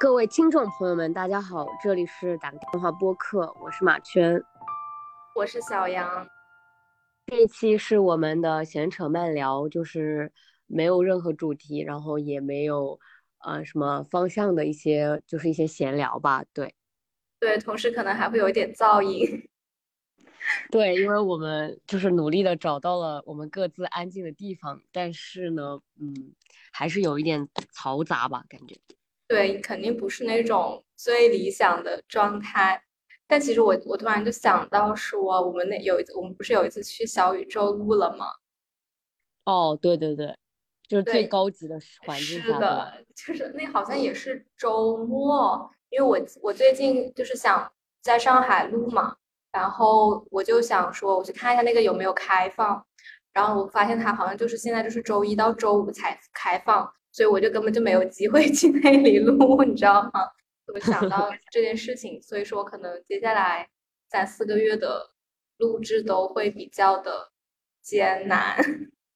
各位听众朋友们，大家好，这里是打个电话播客，我是马圈，我是小杨。这一期是我们的闲扯慢聊，就是没有任何主题，然后也没有呃什么方向的一些，就是一些闲聊吧。对，对，同时可能还会有一点噪音。对，因为我们就是努力的找到了我们各自安静的地方，但是呢，嗯，还是有一点嘈杂吧，感觉。对，肯定不是那种最理想的状态。但其实我我突然就想到说，我们那有一次，我们不是有一次去小宇宙录了吗？哦，对对对，就是最高级的环境是的，就是那好像也是周末，因为我我最近就是想在上海录嘛，然后我就想说，我去看一下那个有没有开放，然后我发现它好像就是现在就是周一到周五才开放。所以我就根本就没有机会 去那里录，你知道吗？我想到 这件事情，所以说可能接下来三四个月的录制都会比较的艰难。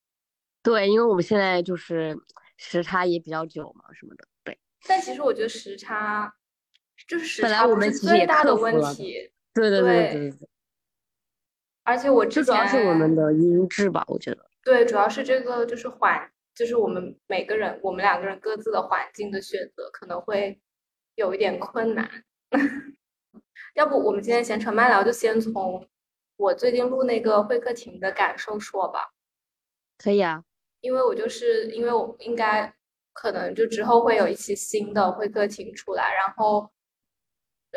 对，因为我们现在就是时差也比较久嘛，什么的。对。但其实我觉得时差就是时差不是最大的问题。对对对对对。而且我之前主要是我们的音质吧，我觉得。对，主要是这个就是缓。就是我们每个人，我们两个人各自的环境的选择可能会有一点困难。要不我们今天闲扯慢聊，就先从我最近录那个会客厅的感受说吧。可以啊，因为我就是因为我应该可能就之后会有一期新的会客厅出来，然后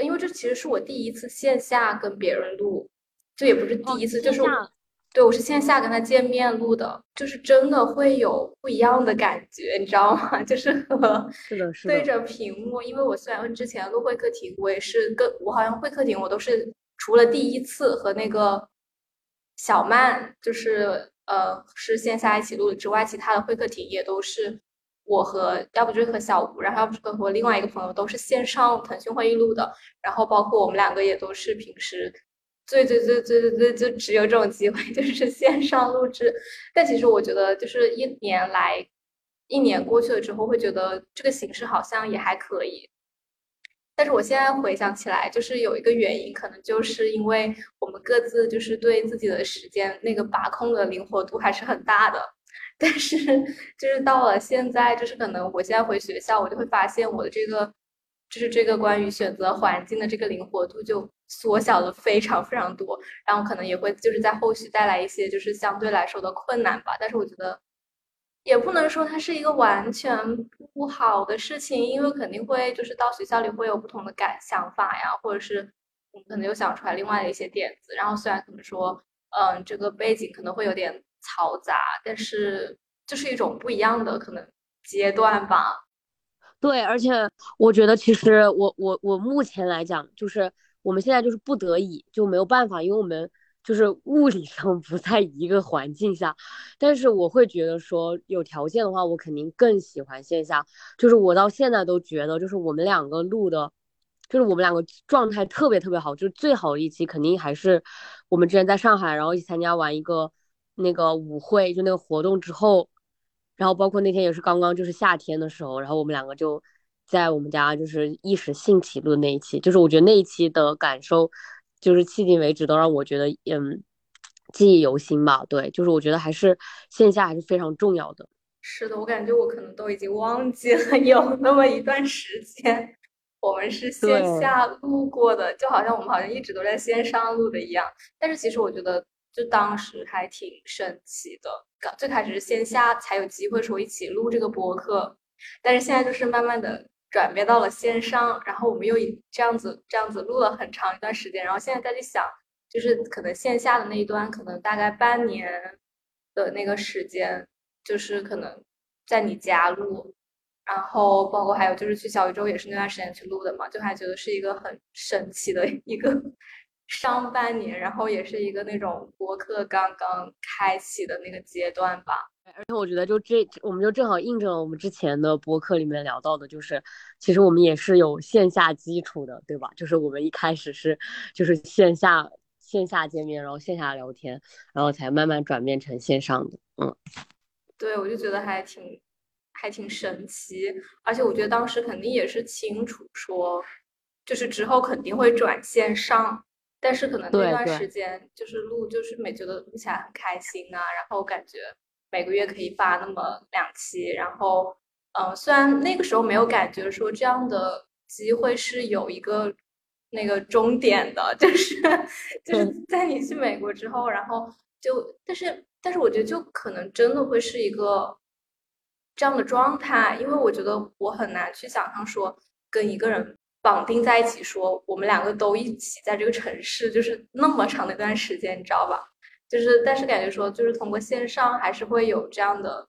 因为这其实是我第一次线下跟别人录，这也不是第一次，就是。对，我是线下跟他见面录的，就是真的会有不一样的感觉，你知道吗？就是和是的，是的，对着屏幕，因为我虽然之前录会客厅，我也是跟我好像会客厅，我都是除了第一次和那个小曼，就是呃是线下一起录的之外，其他的会客厅也都是我和要不就是和小吴，然后要不是和另外一个朋友都是线上腾讯会议录的，然后包括我们两个也都是平时。最最最最最最就只有这种机会，就是线上录制。但其实我觉得，就是一年来，一年过去了之后，会觉得这个形式好像也还可以。但是我现在回想起来，就是有一个原因，可能就是因为我们各自就是对自己的时间那个把控的灵活度还是很大的。但是就是到了现在，就是可能我现在回学校，我就会发现我的这个。就是这个关于选择环境的这个灵活度就缩小了非常非常多，然后可能也会就是在后续带来一些就是相对来说的困难吧。但是我觉得也不能说它是一个完全不好的事情，因为肯定会就是到学校里会有不同的感想法呀，或者是我们可能又想出来另外的一些点子。然后虽然可能说嗯这个背景可能会有点嘈杂，但是就是一种不一样的可能阶段吧。对，而且我觉得其实我我我目前来讲，就是我们现在就是不得已就没有办法，因为我们就是物理 上不在一个环境下。但是我会觉得说有条件的话，我肯定更喜欢线下。就是我到现在都觉得，就是我们两个录的，就是我们两个状态特别特别好，就是最好的一期肯定还是我们之前在上海，然后一起参加完一个那个舞会，就那个活动之后。然后包括那天也是刚刚就是夏天的时候，然后我们两个就在我们家就是一时兴起录那一期，就是我觉得那一期的感受，就是迄今为止都让我觉得嗯记忆犹新吧。对，就是我觉得还是线下还是非常重要的。是的，我感觉我可能都已经忘记了 有那么一段时间我们是线下录过的，就好像我们好像一直都在线上录的一样。但是其实我觉得。就当时还挺神奇的，刚最开始是线下才有机会说一起录这个播客，但是现在就是慢慢的转变到了线上，然后我们又这样子这样子录了很长一段时间，然后现在再去想，就是可能线下的那一段，可能大概半年的那个时间，就是可能在你家录，然后包括还有就是去小宇宙也是那段时间去录的嘛，就还觉得是一个很神奇的一个。上半年，然后也是一个那种博客刚刚开启的那个阶段吧。而且我觉得，就这，我们就正好印证了我们之前的博客里面聊到的，就是其实我们也是有线下基础的，对吧？就是我们一开始是就是线下线下见面，然后线下聊天，然后才慢慢转变成线上的。嗯，对，我就觉得还挺。还挺神奇。而且我觉得当时肯定也是清楚说，就是之后肯定会转线上，但是可能那段时间就是录，就是每觉得录起来很开心啊，然后感觉每个月可以发那么两期，然后嗯，虽然那个时候没有感觉说这样的机会是有一个那个终点的，就是就是在你去美国之后，然后就但是。但是我觉得就可能真的会是一个这样的状态，因为我觉得我很难去想象说跟一个人绑定在一起，说我们两个都一起在这个城市，就是那么长的一段时间，你知道吧？就是但是感觉说就是通过线上还是会有这样的。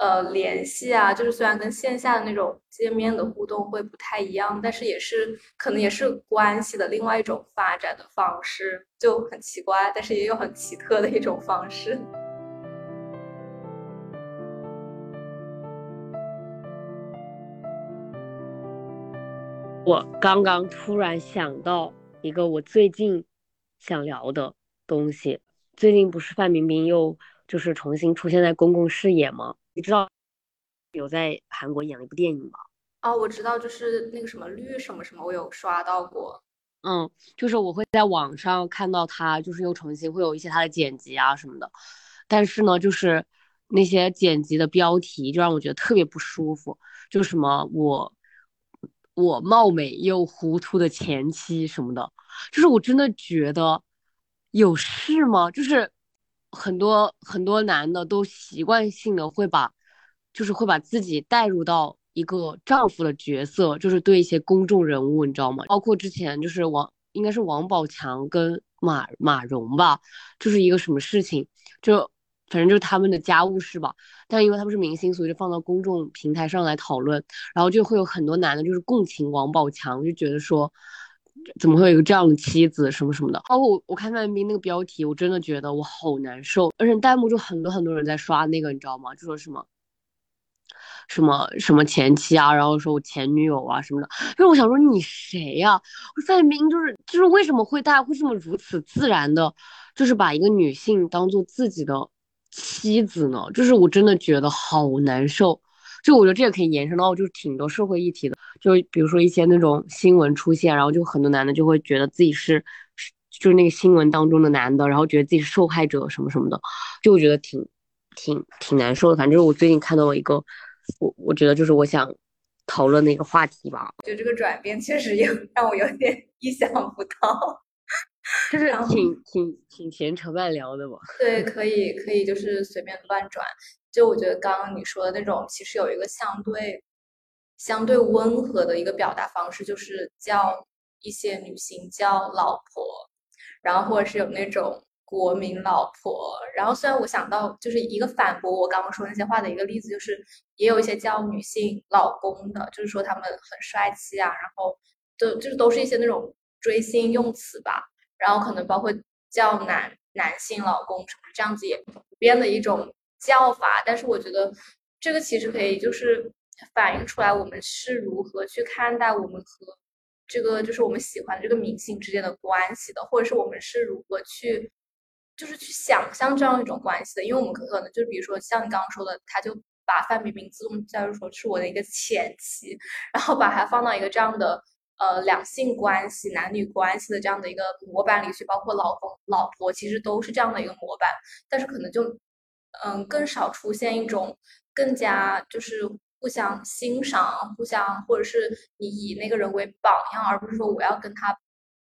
呃，联系啊，就是虽然跟线下的那种见面的互动会不太一样，但是也是可能也是关系的另外一种发展的方式，就很奇怪，但是也有很奇特的一种方式。我刚刚突然想到一个我最近想聊的东西，最近不是范冰冰又就是重新出现在公共视野吗？你知道有在韩国演了一部电影吗？哦，我知道，就是那个什么绿什么什么，我有刷到过。嗯，就是我会在网上看到他，就是又重新会有一些他的剪辑啊什么的。但是呢，就是那些剪辑的标题就让我觉得特别不舒服，就什么我我貌美又糊涂的前妻什么的，就是我真的觉得有事吗？就是。很多很多男的都习惯性的会把，就是会把自己带入到一个丈夫的角色，就是对一些公众人物，你知道吗？包括之前就是王，应该是王宝强跟马马蓉吧，就是一个什么事情，就反正就是他们的家务事吧。但因为他们是明星，所以就放到公众平台上来讨论，然后就会有很多男的，就是共情王宝强，就觉得说。怎么会有一个这样的妻子什么什么的？包括我，我看范冰冰那个标题，我真的觉得我好难受。而且弹幕就很多很多人在刷那个，你知道吗？就说什么什么什么前妻啊，然后说我前女友啊什么的。因为我想说你谁呀？范冰冰就是就是为什么会大家会这么如此自然的，就是把一个女性当做自己的妻子呢？就是我真的觉得好难受。就我觉得这个可以延伸到就是挺多社会议题的，就比如说一些那种新闻出现，然后就很多男的就会觉得自己是，就是那个新闻当中的男的，然后觉得自己是受害者什么什么的，就我觉得挺挺挺难受的。反正我最近看到了一个，我我觉得就是我想讨论的一个话题吧。就这个转变确实有 让我有点意想不到，就是挺挺挺闲扯慢聊的吧。对，可以可以，就是随便乱转。就我觉得刚刚你说的那种，其实有一个相对相对温和的一个表达方式，就是叫一些女性叫老婆，然后或者是有那种国民老婆。然后虽然我想到就是一个反驳我刚刚说那些话的一个例子，就是也有一些叫女性老公的，就是说他们很帅气啊，然后就就是都是一些那种追星用词吧。然后可能包括叫男男性老公什么这样子也普遍的一种。叫法，但是我觉得这个其实可以就是反映出来我们是如何去看待我们和这个就是我们喜欢的这个明星之间的关系的，或者是我们是如何去就是去想象这样一种关系的。因为我们可能就比如说像你刚刚说的，他就把范冰冰自动加入说是我的一个前妻，然后把它放到一个这样的呃两性关系、男女关系的这样的一个模板里去，包括老公、老婆其实都是这样的一个模板，但是可能就。嗯，更少出现一种更加就是互相欣赏、互相，或者是你以那个人为榜样，而不是说我要跟他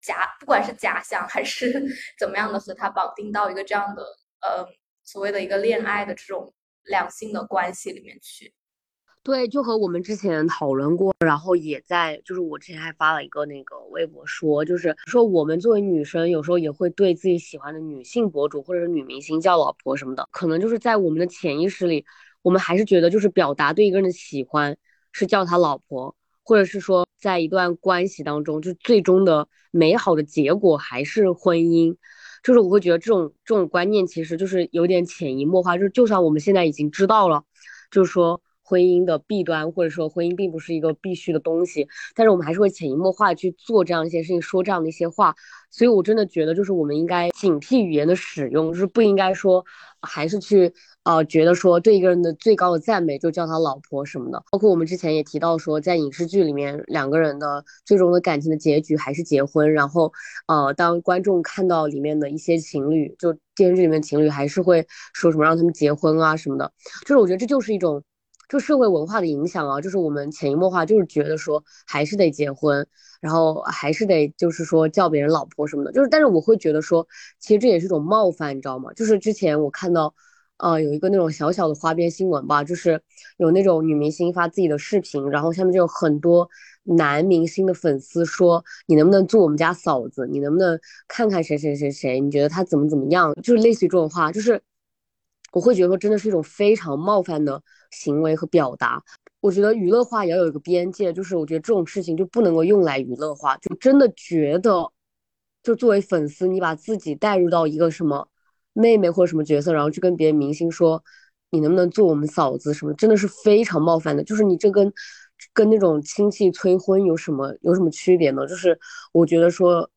假，不管是假想还是 怎么样的和他绑定到一个这样的呃所谓的一个恋爱的这种两性的关系里面去。对，就和我们之前讨论过，然后也在，就是我之前还发了一个那个微博说，就是说我们作为女生，有时候也会对自己喜欢的女性博主或者是女明星叫老婆什么的，可能就是在我们的潜意识里，我们还是觉得就是表达对一个人的喜欢是叫他老婆，或者是说在一段关系当中，就最终的美好的结果还是婚姻，就是我会觉得这种这种观念其实就是有点潜移默化，就是就算我们现在已经知道了，就是说。婚姻的弊端，或者说婚姻并不是一个必须的东西，但是我们还是会潜移默化去做这样一些事情，说这样的一些话。所以我真的觉得，就是我们应该警惕语言的使用，就是不应该说还是去。呃，觉得说对一个人的最高的赞美就叫他老婆什么的，包括我们之前也提到说，在影视剧里面两个人的最终的感情的结局还是结婚，然后呃，当观众看到里面的一些情侣，就电视剧里面情侣还是会说什么让他们结婚啊什么的，就是我觉得这就是一种就社会文化的影响啊，就是我们潜移默化就是觉得说还是得结婚，然后还是得就是说叫别人老婆什么的，就是但是我会觉得说，其实这也是一种冒犯，你知道吗？就是之前我看到。呃，有一个那种小小的花边新闻吧，就是有那种女明星发自己的视频，然后下面就有很多男明星的粉丝说，你能不能做我们家嫂子？你能不能看看谁谁谁谁？你觉得他怎么怎么样？就是类似于这种话，就是我会觉得说，真的是一种非常冒犯的行为和表达。我觉得娱乐化也要有一个边界，就是我觉得这种事情就不能够用来娱乐化，就真的觉得，就作为粉丝，你把自己带入到一个什么？妹妹或者什么角色，然后去跟别的明星说，你能不能做我们嫂子什么，真的是非常冒犯的。就是你这跟跟那种亲戚催婚有什么有什么区别呢？就是我觉得说，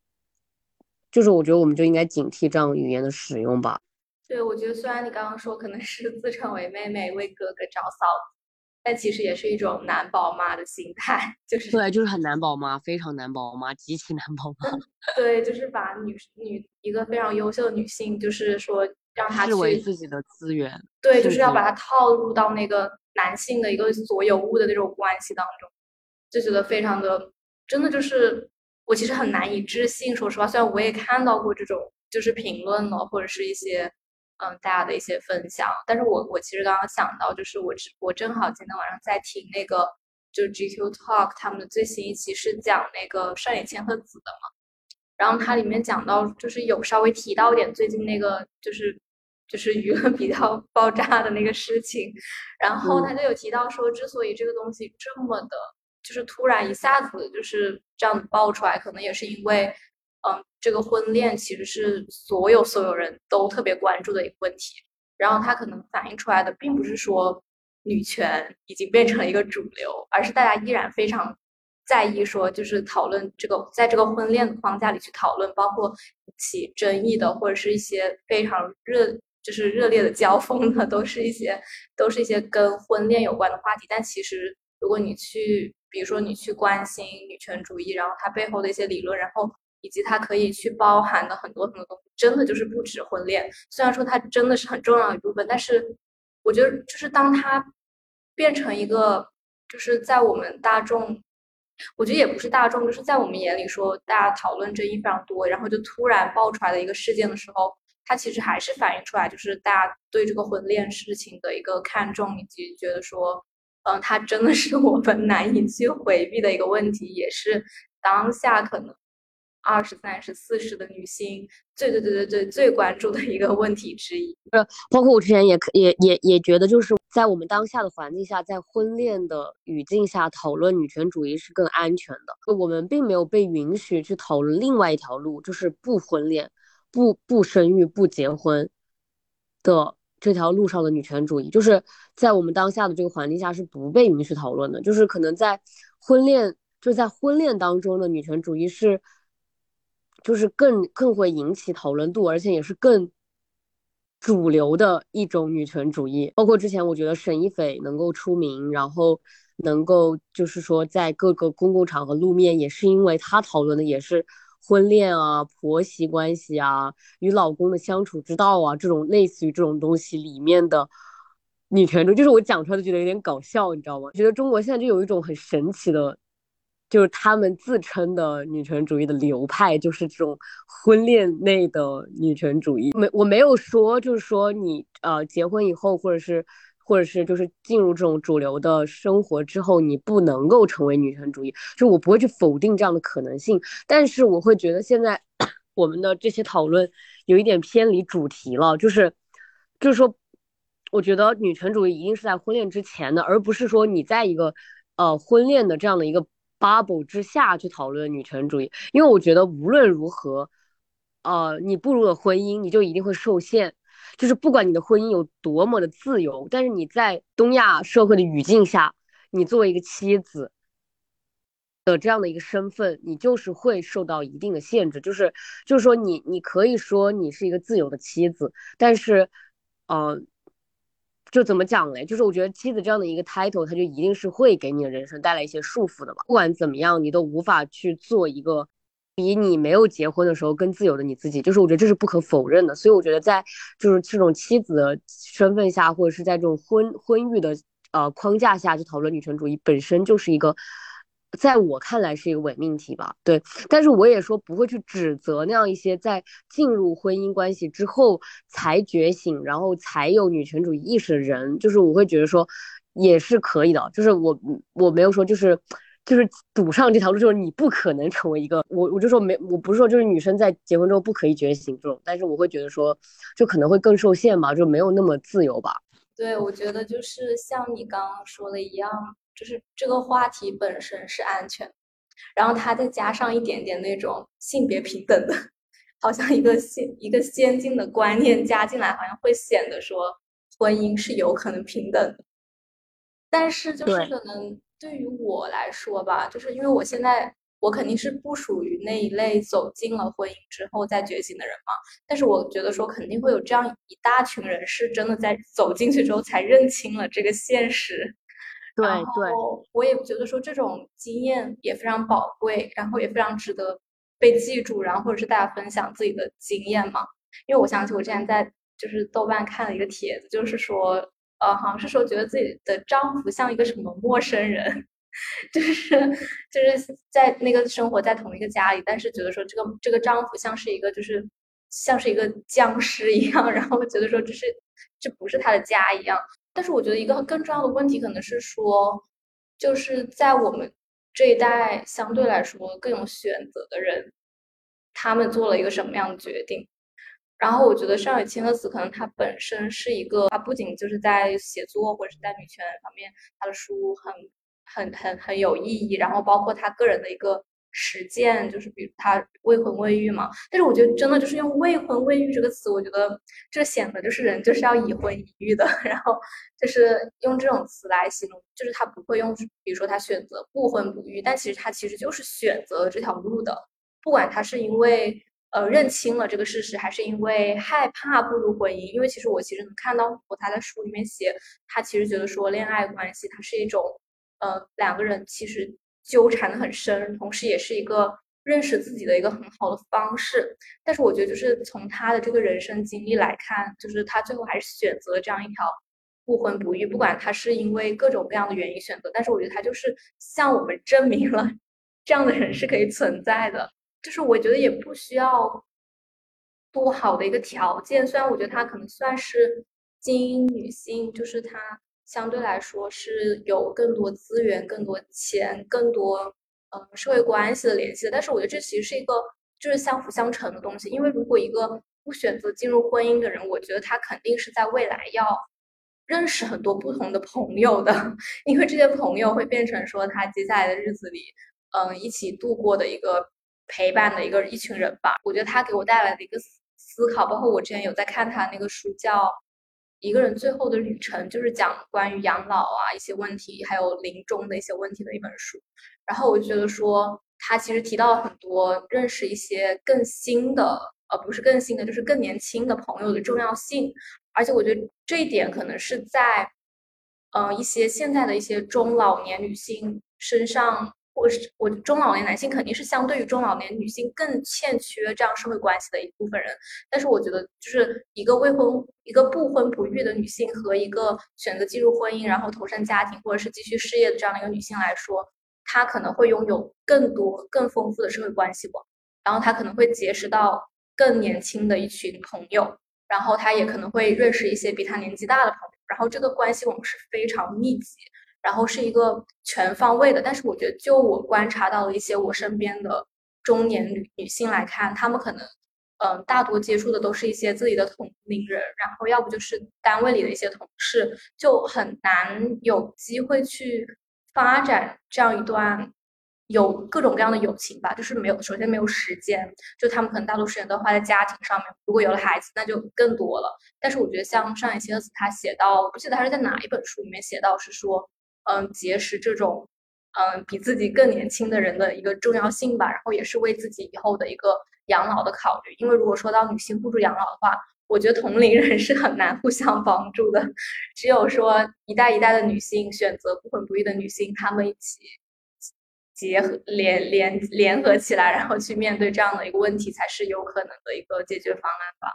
就是我觉得我们就应该警惕这样语言的使用吧。对，我觉得虽然你刚刚说可能是自称为妹妹为哥哥找嫂子。但其实也是一种男宝妈的心态，就是对，就是很男宝妈，非常男宝妈，极其男宝妈。对，就是把女女一个非常优秀的女性，就是说让她视为自己的资源。对，就是要把她套入到那个男性的一个所有物的那种关系当中，就觉得非常的，真的就是我其实很难以置信。说实话，虽然我也看到过这种就是评论了，或者是一些。嗯，大家的一些分享，但是我我其实刚刚想到，就是我我正好今天晚上在听那个，就是 GQ Talk 他们的最新一期是讲那个上野千鹤子的嘛，然后它里面讲到，就是有稍微提到一点最近那个就是就是舆论比较 爆炸的那个事情，然后他就有提到说，之所以这个东西这么的，就是突然一下子就是这样爆出来，可能也是因为。嗯，这个婚恋其实是所有所有人都特别关注的一个问题，然后它可能反映出来的并不是说女权已经变成了一个主流，而是大家依然非常在意说，就是讨论这个在这个婚恋的框架里去讨论，包括起争议的或者是一些非常热就是热烈的交锋的，都是一些都是一些跟婚恋有关的话题。但其实如果你去，比如说你去关心女权主义，然后它背后的一些理论，然后。以及它可以去包含的很多很多东西，真的就是不止婚恋。虽然说它真的是很重要的一部分，但是我觉得就是当它变成一个，就是在我们大众，我觉得也不是大众，就是在我们眼里说大家讨论争议非常多，然后就突然爆出来的一个事件的时候，它其实还是反映出来，就是大家对这个婚恋事情的一个看重，以及觉得说，嗯，它真的是我们难以去回避的一个问题，也是当下可能。二十三、十四十的女性，最最最最最最关注的一个问题之一。呃，包括我之前也也也也觉得，就是在我们当下的环境下，在婚恋的语境下讨论女权主义是更安全的。我们并没有被允许去讨论另外一条路，就是不婚恋、不不生育、不结婚的这条路上的女权主义，就是在我们当下的这个环境下是不被允许讨论的。就是可能在婚恋，就在婚恋当中的女权主义是。就是更更会引起讨论度，而且也是更主流的一种女权主义。包括之前，我觉得沈一斐能够出名，然后能够就是说在各个公共场合露面，也是因为她讨论的也是婚恋啊、婆媳关系啊、与老公的相处之道啊这种类似于这种东西里面的女权主义。就是我讲出来都觉得有点搞笑，你知道吗？觉得中国现在就有一种很神奇的。就是他们自称的女权主义的流派，就是这种婚恋内的女权主义。没，我没有说，就是说你呃结婚以后，或者是，或者是就是进入这种主流的生活之后，你不能够成为女权主义。就我不会去否定这样的可能性，但是我会觉得现在 我们的这些讨论有一点偏离主题了。就是，就是说，我觉得女权主义一定是在婚恋之前的，而不是说你在一个呃婚恋的这样的一个。Bubble 之下去讨论女权主义，因为我觉得无论如何，呃，你步入了婚姻，你就一定会受限，就是不管你的婚姻有多么的自由，但是你在东亚社会的语境下，你作为一个妻子的这样的一个身份，你就是会受到一定的限制。就是就是说，你你可以说你是一个自由的妻子，但是，呃，就怎么讲嘞？就是我觉得妻子这样的一个 title，它就一定是会给你的人生带来一些束缚的吧。不管怎么样，你都无法去做一个。比你没有结婚的时候更自由的你自己，就是我觉得这是不可否认的。所以我觉得在就是这种妻子的身份下，或者是在这种婚婚育的呃框架下去讨论女权主义，本身就是一个在我看来是一个伪命题吧。对，但是我也说不会去指责那样一些在进入婚姻关系之后才觉醒，然后才有女权主义意识的人，就是我会觉得说也是可以的。就是我我没有说就是。就是堵上这条路，就是你不可能成为一个我，我就说没，我不是说就是女生在结婚之后不可以觉醒这种，但是我会觉得说，就可能会更受限吧，就没有那么自由吧。对，我觉得就是像你刚刚说的一样，就是这个话题本身是安全，然后它再加上一点点那种性别平等的，好像一个先一个先进的观念加进来，好像会显得说婚姻是有可能平等的，但是就是可能。对于我来说吧，就是因为我现在我肯定是不属于那一类走进了婚姻之后再觉醒的人嘛。但是我觉得说肯定会有这样一大群人是真的在走进去之后才认清了这个现实。对对，我也觉得说这种经验也非常宝贵，然后也非常值得被记住，然后或者是大家分享自己的经验嘛。因为我想起我之前在就是豆瓣看了一个帖子，就是说。呃，好像是说觉得自己的丈夫像一个什么陌生人，就是就是在那个生活在同一个家里，但是觉得说这个这个丈夫像是一个就是像是一个僵尸一样，然后觉得说这是这不是他的家一样。但是我觉得一个更重要的问题可能是说，就是在我们这一代相对来说更有选择的人，他们做了一个什么样的决定？然后我觉得上野千鹤子可能她本身是一个，她不仅就是在写作或者是在女权方面，她的书很很很很有意义。然后包括她个人的一个实践，就是比如他未婚未育嘛。但是我觉得真的就是用未婚未育这个词，我觉得这显得就是人就是要已婚已育的。然后就是用这种词来形容，就是他不会用，比如说他选择不婚不育，但其实他其实就是选择了这条路的，不管他是因为。呃，认清了这个事实，还是因为害怕步入婚姻？因为其实我其实能看到，我他在书里面写，他其实觉得说恋爱关系它是一种，呃，两个人其实纠缠的很深，同时也是一个认识自己的一个很好的方式。但是我觉得，就是从他的这个人生经历来看，就是他最后还是选择了这样一条不婚不育，不管他是因为各种各样的原因选择，但是我觉得他就是向我们证明了这样的人是可以存在的。就是我觉得也不需要多好的一个条件，虽然我觉得他可能算是精英女性，就是她相对来说是有更多资源、更多钱、更多呃社会关系的联系的。但是我觉得这其实是一个就是相辅相成的东西，因为如果一个不选择进入婚姻的人，我觉得他肯定是在未来要认识很多不同的朋友的，因为这些朋友会变成说他接下来的日子里嗯一起度过的一个。陪伴的一个一群人吧，我觉得他给我带来的一个思考，包括我之前有在看他那个书叫《一个人最后的旅程》，就是讲关于养老啊一些问题，还有临终的一些问题的一本书。然后我就觉得说，他其实提到了很多认识一些更新的，呃，不是更新的，就是更年轻的朋友的重要性。而且我觉得这一点可能是在，嗯，一些现在的一些中老年女性身上。我是我中老年男性肯定是相对于中老年女性更欠缺这样社会关系的一部分人，但是我觉得就是一个未婚、一个不婚不育的女性和一个选择进入婚姻然后投身家庭或者是继续事业的这样的一个女性来说，她可能会拥有更多更丰富的社会关系网，然后她可能会结识到更年轻的一群朋友，然后她也可能会认识一些比她年纪大的朋友，然后这个关系网是非常密集。然后是一个全方位的，但是我觉得，就我观察到的一些我身边的中年女女性来看，她们可能，嗯，大多接触的都是一些自己的同龄人，然后要不就是单位里的一些同事，就很难有机会去发展这样一段有各种各样的友情吧，就是没有，首先没有时间，就他们可能大多时间都花在家庭上面。如果有了孩子，那就更多了。但是我觉得像上野千鹤子他写到，不记得他是在哪一本书里面写到，是说，嗯，结识这种，嗯，比自己更年轻的人的一个重要性吧。然后也是为自己以后的一个养老的考虑。因为如果说到女性互助养老的话，我觉得同龄人是很难互相帮助的。只有说一代一代的女性选择不婚不育的女性，她们一起。结合联联联合起来，然后去面对这样的一个问题，才是有可能的一个解决方案吧。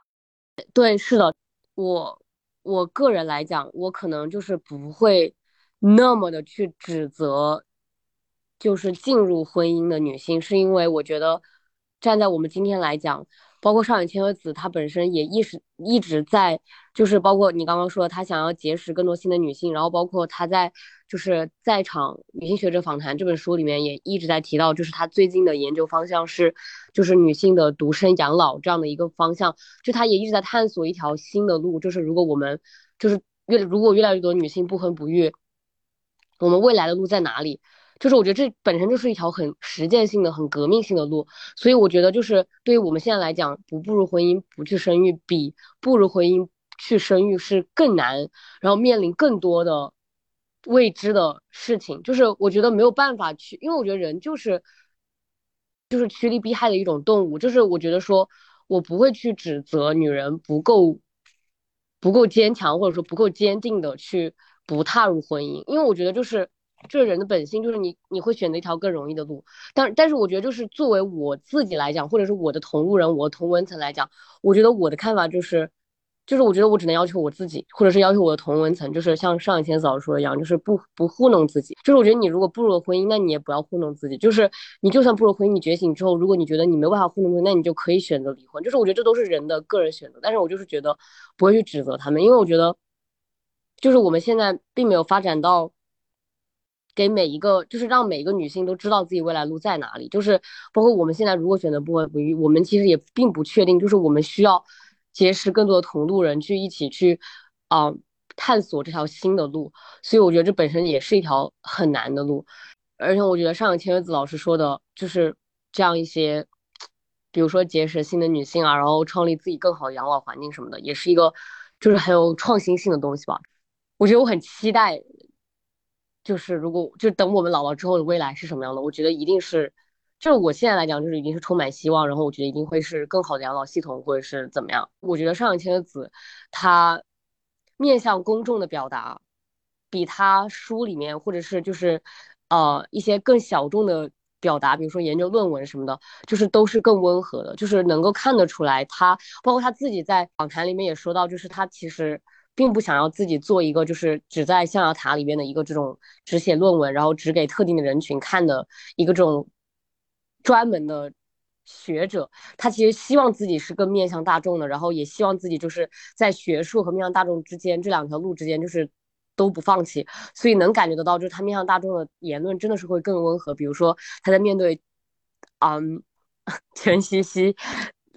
对，是的，我我个人来讲，我可能就是不会那么的去指责，就是进入婚姻的女性，是因为我觉得站在我们今天来讲。包括上野千鹤子，她本身也一直一直在，就是包括你刚刚说，她想要结识更多新的女性，然后包括她在就是在场女性学者访谈这本书里面也一直在提到，就是她最近的研究方向是，就是女性的独身养老这样的一个方向，就她也一直在探索一条新的路，就是如果我们就是越如果越来越多女性不婚不育，我们未来的路在哪里？就是我觉得这本身就是一条很实践性的、很革命性的路，所以我觉得就是对于我们现在来讲，不步入婚姻、不去生育，比步入婚姻去生育是更难，然后面临更多的未知的事情。就是我觉得没有办法去，因为我觉得人就是就是趋利避害的一种动物。就是我觉得说，我不会去指责女人不够不够坚强，或者说不够坚定的去不踏入婚姻，因为我觉得就是。这人的本性就是你，你会选择一条更容易的路。但但是我觉得，就是作为我自己来讲，或者是我的同路人、我同文层来讲，我觉得我的看法就是，就是我觉得我只能要求我自己，或者是要求我的同文层，就是像上一天早说的一样，就是不不糊弄自己。就是我觉得你如果步入了婚姻，那你也不要糊弄自己。就是你就算步入婚姻，你觉醒之后，如果你觉得你没办法糊弄自己，那你就可以选择离婚。就是我觉得这都是人的个人选择。但是我就是觉得不会去指责他们，因为我觉得，就是我们现在并没有发展到。给每一个，就是让每一个女性都知道自己未来路在哪里。就是包括我们现在如果选择不婚不育，我们其实也并不确定。就是我们需要结识更多的同路人，去一起去啊探索这条新的路。所以我觉得这本身也是一条很难的路。而且我觉得上个千月子老师说的，就是这样一些，比如说结识新的女性啊，然后创立自己更好的养老环境什么的，也是一个就是很有创新性的东西吧。我觉得我很期待。就是如果就等我们老了之后的未来是什么样的，我觉得一定是，就是我现在来讲就是已经是充满希望，然后我觉得一定会是更好的养老系统或者是怎么样。我觉得上野千鹤子他面向公众的表达，比他书里面或者是就是呃一些更小众的表达，比如说研究论文什么的，就是都是更温和的，就是能够看得出来他，包括他自己在访谈里面也说到，就是他其实。并不想要自己做一个就是只在象牙塔里边的一个这种只写论文，然后只给特定的人群看的一个这种专门的学者。他其实希望自己是更面向大众的，然后也希望自己就是在学术和面向大众之间这两条路之间就是都不放弃。所以能感觉得到，就是他面向大众的言论真的是会更温和。比如说他在面对，嗯，全西西。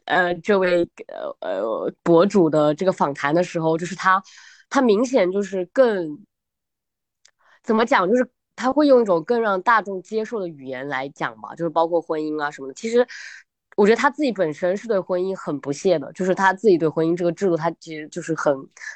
呃，这位呃呃博主的这个访谈的时候，就是他，他明显就是更怎么讲，就是他会用一种更让大众接受的语言来讲吧，就是包括婚姻啊什么的。其实。我觉得他自己本身是对婚姻很不屑的，就是他自己对婚姻这个制度，他其实就是很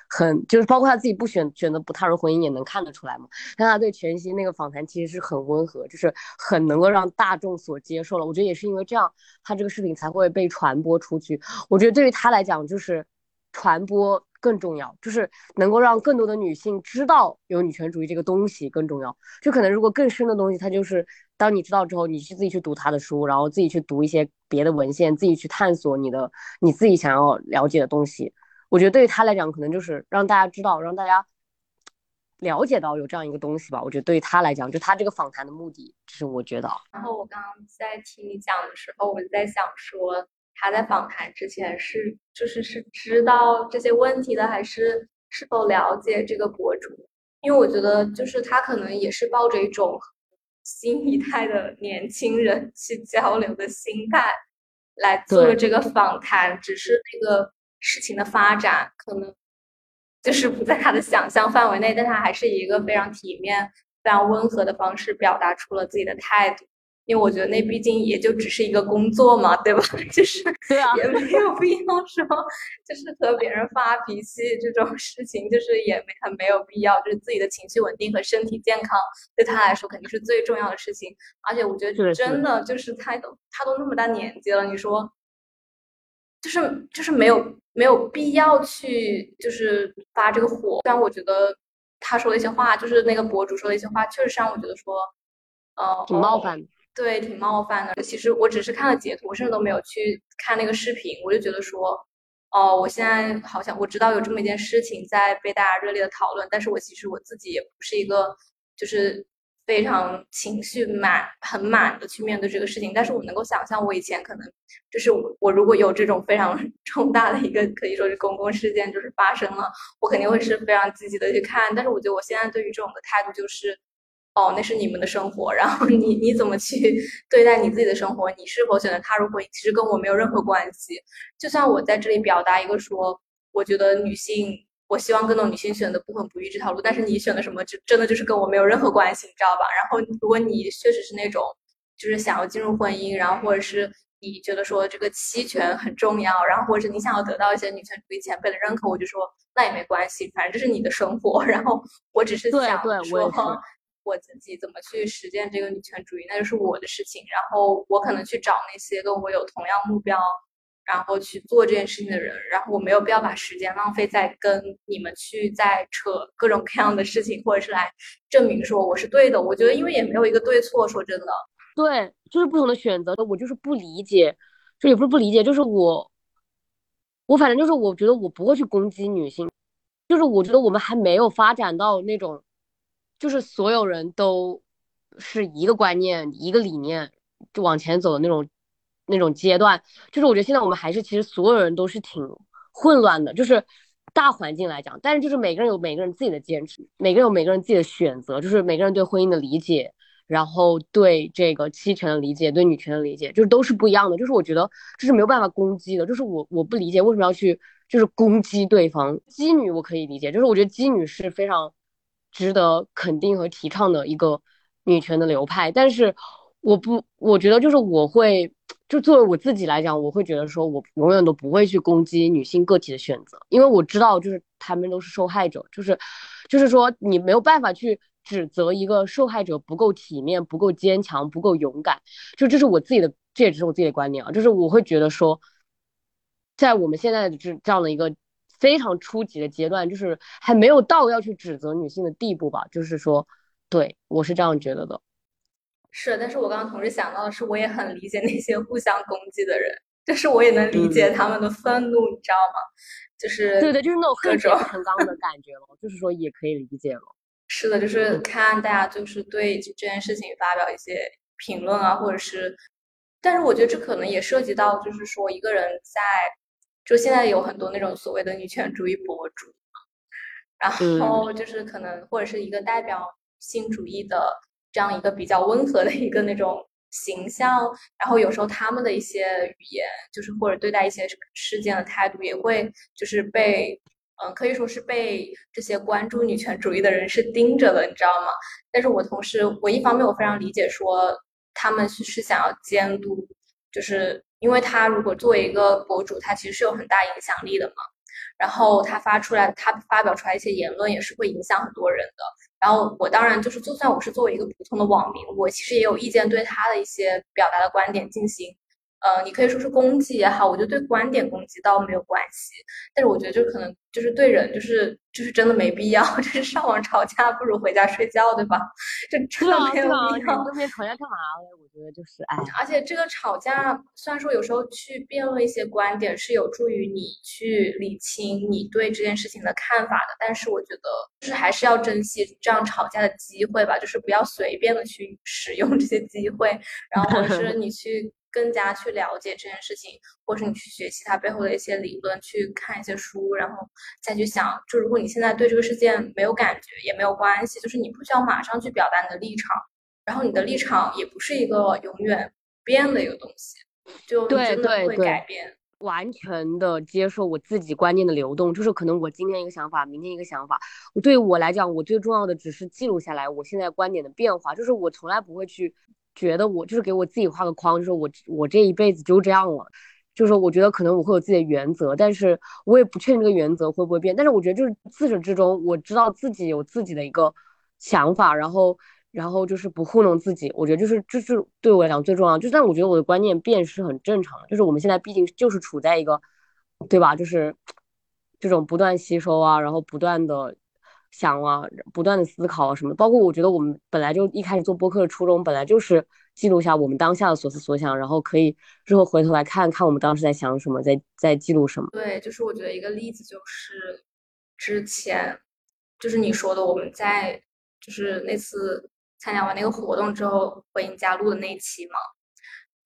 很，就是包括他自己不选选择不踏入婚姻也能看得出来嘛。但他对全息那个访谈其实是很温和，就是很能够让大众所接受了。我觉得也是因为这样，他这个视频才会被传播出去。我觉得对于他来讲，就是传播。更重要就是能够让更多的女性知道有女权主义这个东西更重要。就可能如果更深的东西，它就是当你知道之后，你去自己去读他的书，然后自己去读一些别的文献，自己去探索你的你自己想要了解的东西。我觉得对于他来讲，可能就是让大家知道，让大家了解到有这样一个东西吧。我觉得对于他来讲，就他这个访谈的目的，就是我觉得。然后我刚刚在听你讲的时候，我就在想说。他在访谈之前是就是是知道这些问题的，还是是否了解这个博主？因为我觉得就是他可能也是抱着一种新一代的年轻人去交流的心态来做这个访谈，只是那个事情的发展可能就是不在他的想象范围内，但他还是以一个非常体面、非常温和的方式表达出了自己的态度。因为我觉得那毕竟也就只是一个工作嘛，对吧？就是对啊，也没有必要说，就是和别人发脾气这种事情，就是也没很没有必要。就是自己的情绪稳定和身体健康，对他来说肯定是最重要的事情。而且我觉得真的就是他都他都那么大年纪了，你说，就是就是没有没有必要去就是发这个火。虽然我觉得他说的一些话，就是那个博主说的一些话，确实让我觉得说，呃，挺冒犯。对，挺冒犯的。其实我只是看了截图，我甚至都没有去看那个视频。我就觉得说，哦，我现在好像我知道有这么一件事情在被大家热烈的讨论，但是我其实我自己也不是一个就是非常情绪满、很满的去面对这个事情。但是我能够想象，我以前可能就是我如果有这种非常 重大的一个可以说是公共事件就是发生了，我肯定会是非常积极的去看。但是我觉得我现在对于这种的态度就是。哦，那是你们的生活，然后你你怎么去对待你自己的生活？你是否选择踏入婚姻，其实跟我没有任何关系。就算我在这里表达一个说，我觉得女性，我希望更多女性选择不婚不育这条路，但是你选的什么，就真的就是跟我没有任何关系，你知道吧？然后如果你确实是那种，就是想要进入婚姻，然后或者是你觉得说这个期权很重要，然后或者是你想要得到一些女权主义前辈的认可，我就说那也没关系，反正这是你的生活。然后我只是想说。我我自己怎么去实践这个女权主义，那就是我的事情。然后我可能去找那些跟我有同样目标，然后去做这件事情的人。然后我没有必要把时间浪费在跟你们去在扯各种各样的事情，或者是来证明说我是对的。我觉得，因为也没有一个对错。说真的，对，就是不同的选择。我就是不理解，就也不是不理解，就是我，我反正就是我觉得我不会去攻击女性，就是我觉得我们还没有发展到那种。就是所有人都是一个观念、一个理念就往前走的那种那种阶段。就是我觉得现在我们还是其实所有人都是挺混乱的，就是大环境来讲。但是就是每个人有每个人自己的坚持，每个人有每个人自己的选择，就是每个人对婚姻的理解，然后对这个妻权的理解，对女权的理解，就是都是不一样的。就是我觉得这是没有办法攻击的。就是我我不理解为什么要去就是攻击对方。妓女我可以理解，就是我觉得妓女是非常。值得肯定和提倡的一个女权的流派，但是我不，我觉得就是我会，就作为我自己来讲，我会觉得说我永远都不会去攻击女性个体的选择，因为我知道就是他们都是受害者，就是就是说你没有办法去指责一个受害者不够体面、不够坚强、不够勇敢，就这是我自己的，这也只是我自己的观点啊，就是我会觉得说，在我们现在的这这样的一个。非常初级的阶段，就是还没有到要去指责女性的地步吧。就是说，对我是这样觉得的。是，但是我刚刚同时想到的是，我也很理解那些互相攻击的人，就是我也能理解他们的愤怒，你知道吗？就是对对，就是那种恨铁不成钢的感觉了。就是说，也可以理解了。是的，就是看大家就是对这件事情发表一些评论啊，或者是，但是我觉得这可能也涉及到，就是说一个人在。就现在有很多那种所谓的女权主义博主，然后就是可能或者是一个代表性主义的这样一个比较温和的一个那种形象，然后有时候他们的一些语言，就是或者对待一些事件的态度，也会就是被嗯可以说是被这些关注女权主义的人是盯着的，你知道吗？但是我同时我一方面我非常理解说他们是想要监督，就是。因为他如果作为一个博主，他其实是有很大影响力的嘛。然后他发出来，他发表出来一些言论，也是会影响很多人的。然后我当然就是，就算我是作为一个普通的网民，我其实也有意见对他的一些表达的观点进行。呃，你可以说是攻击也好，我觉得对观点攻击倒没有关系，但是我觉得就可能就是对人，就是就是真的没必要，就是上网吵架不如回家睡觉，对吧？就真的没有必要。跟别人吵架干嘛嘞？我觉得就是哎。而且这个吵架，虽然说有时候去辩论一些观点是有助于你去理清你对这件事情的看法的，但是我觉得就是还是要珍惜这样吵架的机会吧，就是不要随便的去使用这些机会，然后或者是你去。更加去了解这件事情，或是你去学习它背后的一些理论，去看一些书，然后再去想，就如果你现在对这个事件没有感觉，也没有关系，就是你不需要马上去表达你的立场，然后你的立场也不是一个永远变的一个东西，就真的会改变。完全的接受我自己观念的流动，就是可能我今天一个想法，明天一个想法，我对我来讲，我最重要的只是记录下来我现在观点的变化，就是我从来不会去。觉得我就是给我自己画个框，就是我我这一辈子就这样了。就是我觉得可能我会有自己的原则，但是我也不确定这个原则会不会变。但是我觉得就是自始至终，我知道自己有自己的一个想法，然后然后就是不糊弄自己。我觉得就是这是对我来讲最重要。就但我觉得我的观念变是很正常的。就是我们现在毕竟就是处在一个，对吧？就是这种不断吸收啊，然后不断的想啊，不断的思考啊什么。包括我觉得我们本来就一开始做播客的初衷本来就是。记录下我们当下的所思所想，然后可以之后回头来看看我们当时在想什么，在在记录什么。对，就是我觉得一个例子就是之前就是你说的，我们在就是那次参加完那个活动之后回你家录的那一期嘛。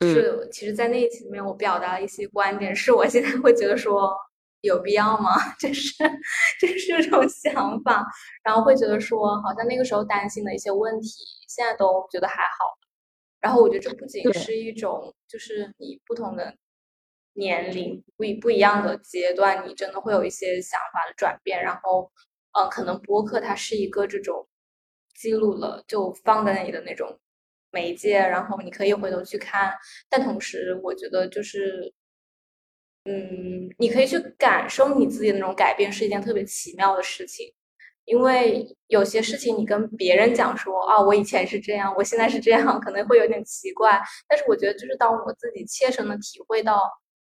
是，其实，在那一期里面，我表达了一些观点，是我现在会觉得说有必要吗？就是就是这种想法，然后会觉得说，好像那个时候担心的一些问题，现在都觉得还好。然后我觉得这不仅是一种，就是你不同的年龄不一不一样的阶段，你真的会有一些想法的转变。然后，呃，可能播客它是一个这种记录了就放在那里的那种媒介，然后你可以回头去看。但同时，我觉得就是，嗯，你可以去感受你自己那种改变，是一件特别奇妙的事情。因为有些事情你跟别人讲说啊，我以前是这样，我现在是这样，可能会有点奇怪。但是我觉得，就是当我自己切身的体会到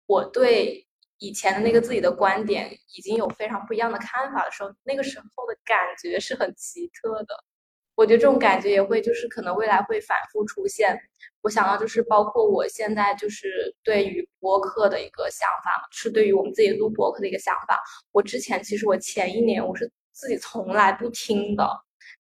我对以前的那个自己的观点已经有非常不一样的看法的时候，那个时候的感觉是很奇特的。我觉得这种感觉也会就是可能未来会反复出现。我想到就是包括我现在就是对于播客的一个想法，是对于我们自己录播客的一个想法。我之前其实我前一年我是。自己从来不听的，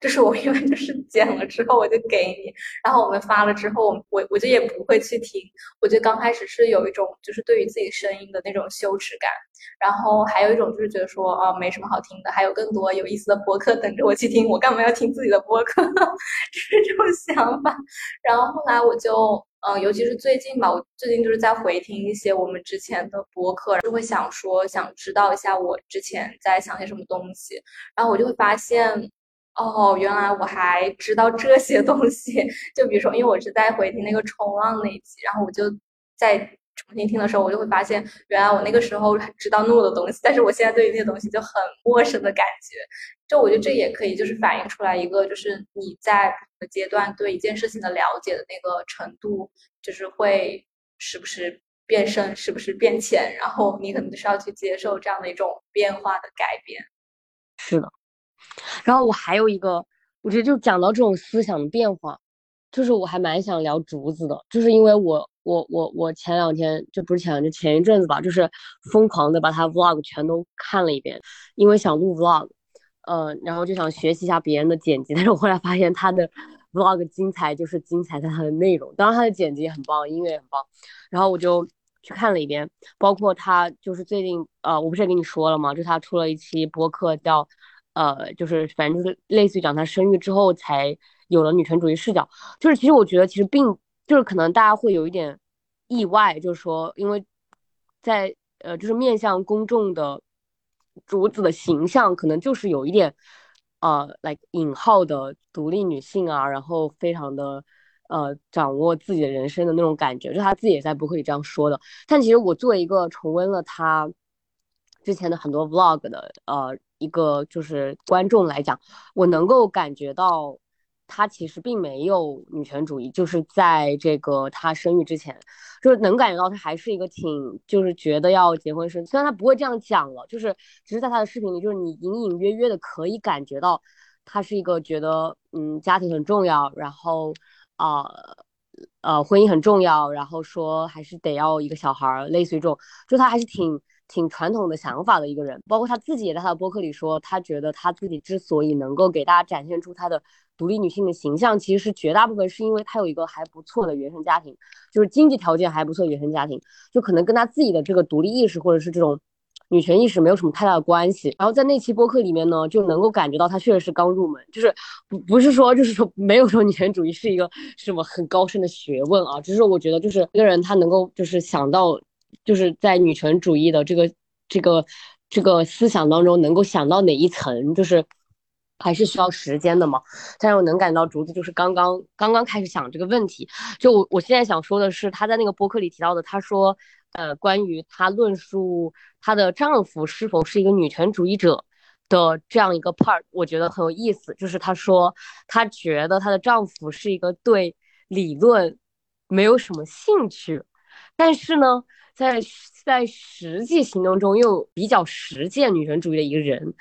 这是我因为就是剪了之后我就给你，然后我们发了之后，我我就也不会去听。我觉得刚开始是有一种就是对于自己声音的那种羞耻感，然后还有一种就是觉得说啊没什么好听的，还有更多有意思的播客等着我去听，我干嘛要听自己的播客？就是这种想法。然后后来我就。嗯，尤其是最近吧，我最近就是在回听一些我们之前的播客，就会想说，想知道一下我之前在想些什么东西，然后我就会发现，哦，原来我还知道这些东西。就比如说，因为我是在回听那个冲浪那一集，然后我就在重新听的时候，我就会发现，原来我那个时候知道那么多东西，但是我现在对于那些东西就很陌生的感觉。就我觉得这也可以就是反映出来一个，就是你在不同的阶段对一件事情的了解的那个程度，就是会时不时变深，时不时变浅，然后你可能就是要去接受这样的一种变化的改变。是的，然后我还有一个，我觉得就讲到这种思想的变化，就是我还蛮想聊竹子的，就是因为我我我我前两天就不是前两天前一阵子吧，就是疯狂的把他 vlog 全都看了一遍，因为想录 vlog。呃，然后就想学习一下别人的剪辑，但是我后来发现他的 vlog 精彩就是精彩在他的内容，当然他的剪辑也很棒，音乐也很棒。然后我就去看了一遍，包括他就是最近，呃，我不是也跟你说了吗？就他出了一期播客叫，呃，就是反正就是类似于讲他生育之后才有了女权主义视角。就是其实我觉得其实并就是可能大家会有一点意外，就是说因为在呃就是面向公众的。竹子的形象可能就是有一点，呃，like 引号的独立女性啊，然后非常的，呃，掌握自己的人生的那种感觉，就她自己也在播客里这样说的。但其实我作为一个重温了她之前的很多 vlog 的，呃，一个就是观众来讲，我能够感觉到。她其实并没有女权主义，就是在这个她生育之前，就是能感觉到她还是一个挺，就是觉得要结婚生。虽然她不会这样讲了，就是只是在她的视频里，就是你隐隐约约的可以感觉到，她是一个觉得嗯家庭很重要，然后啊呃婚姻很重要，然后说还是得要一个小孩儿，类似于这种，就她还是挺挺传统的想法的一个人。包括她自己也在她的博客里说，她觉得她自己之所以能够给大家展现出她的。独立女性的形象其实是绝大部分是因为她有一个还不错的原生家庭，就是经济条件还不错原生家庭，就可能跟她自己的这个独立意识或者是这种女权意识没有什么太大的关系。然后在那期播客里面呢，就能够感觉到她确实是刚入门，就是不不是说就是说没有说女权主义是一个什么很高深的学问啊，只是我觉得就是一个人他能够就是想到就是在女权主义的这个这个这个思想当中能够想到哪一层，就是。还是需要时间的嘛。但是我能感到竹子就是刚刚刚刚开始想这个问题。就我我现在想说的是，她在那个播客里提到的，她说，呃，关于她论述她的丈夫是否是一个女权主义者的这样一个 part，我觉得很有意思。就是她说，她觉得她的丈夫是一个对理论没有什么兴趣，但是呢，在在实际行动中又比较实践女权主义的一个人。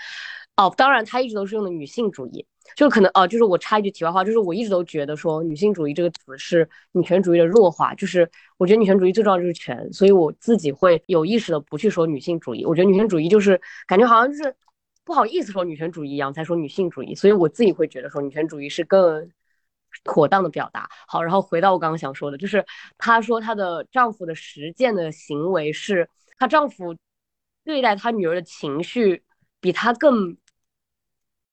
哦，当然，他一直都是用的女性主义，就可能哦，就是我插一句题外话，就是我一直都觉得说女性主义这个词是女权主义的弱化，就是我觉得女权主义最重要就是权，所以我自己会有意识的不去说女性主义，我觉得女权主义就是感觉好像就是不好意思说女权主义一样才说女性主义，所以我自己会觉得说女权主义是更妥当的表达。好，然后回到我刚刚想说的，就是她说她的丈夫的实践的行为是她丈夫对待她女儿的情绪比她更。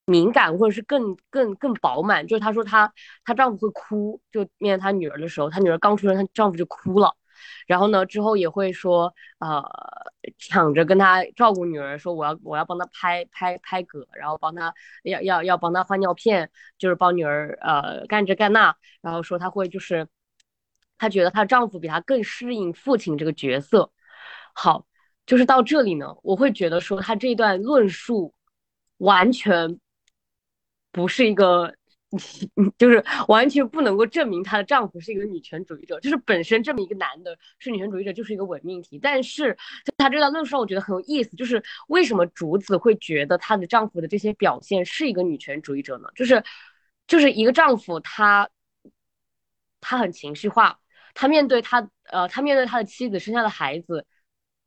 敏感或者是更更更饱满，就是她说她她丈夫会哭，就面对她女儿的时候，她女儿刚出生，她丈夫就哭了，然后呢之后也会说呃抢着跟她照顾女儿，说我要我要帮她拍拍拍嗝，然后帮她要要要帮她换尿片，就是帮女儿呃干这干那，然后说她会就是她觉得她丈夫比她更适应父亲这个角色。好，就是到这里呢，我会觉得说她这段论述完全。不是一个，就是完全不能够证明她的丈夫是一个女权主义者，就是本身这么一个男的是女权主义者，就是一个伪命题。但是她这段论述上，我觉得很有意思，就是为什么竹子会觉得她的丈夫的这些表现是一个女权主义者呢？就是，就是一个丈夫，他他很情绪化，他面对他呃，他面对他的妻子生下的孩子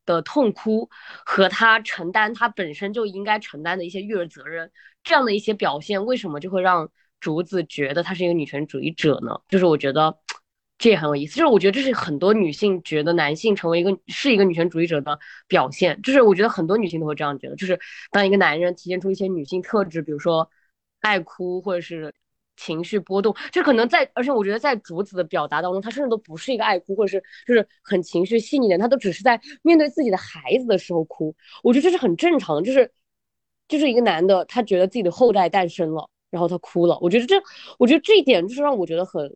的痛哭和他承担他本身就应该承担的一些育儿责任。这样的一些表现，为什么就会让竹子觉得她是一个女权主义者呢？就是我觉得这也很有意思。就是我觉得这是很多女性觉得男性成为一个是一个女权主义者的表现。就是我觉得很多女性都会这样觉得。就是当一个男人体现出一些女性特质，比如说爱哭或者是情绪波动，就可能在，而且我觉得在竹子的表达当中，他甚至都不是一个爱哭，或者是就是很情绪细腻的，他都只是在面对自己的孩子的时候哭。我觉得这是很正常的，就是。就是一个男的，他觉得自己的后代诞生了，然后他哭了。我觉得这，我觉得这一点就是让我觉得很，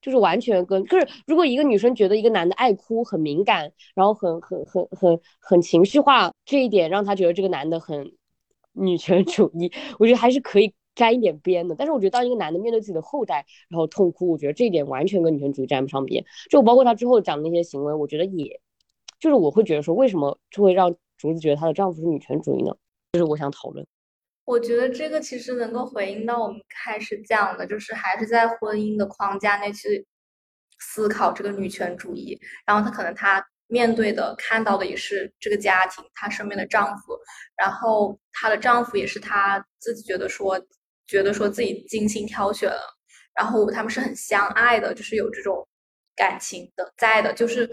就是完全跟，就是如果一个女生觉得一个男的爱哭很敏感，然后很很很很很情绪化，这一点让她觉得这个男的很女权主义，我觉得还是可以沾一点边的。但是我觉得当一个男的面对自己的后代然后痛哭，我觉得这一点完全跟女权主义沾不上边。就包括他之后讲的那些行为，我觉得也，就是我会觉得说，为什么就会让竹子觉得她的丈夫是女权主义呢？就是我想讨论，我觉得这个其实能够回应到我们开始讲的，就是还是在婚姻的框架内去思考这个女权主义。然后她可能她面对的、看到的也是这个家庭，她身边的丈夫，然后她的丈夫也是她自己觉得说，觉得说自己精心挑选了，然后他们是很相爱的，就是有这种感情的在的。就是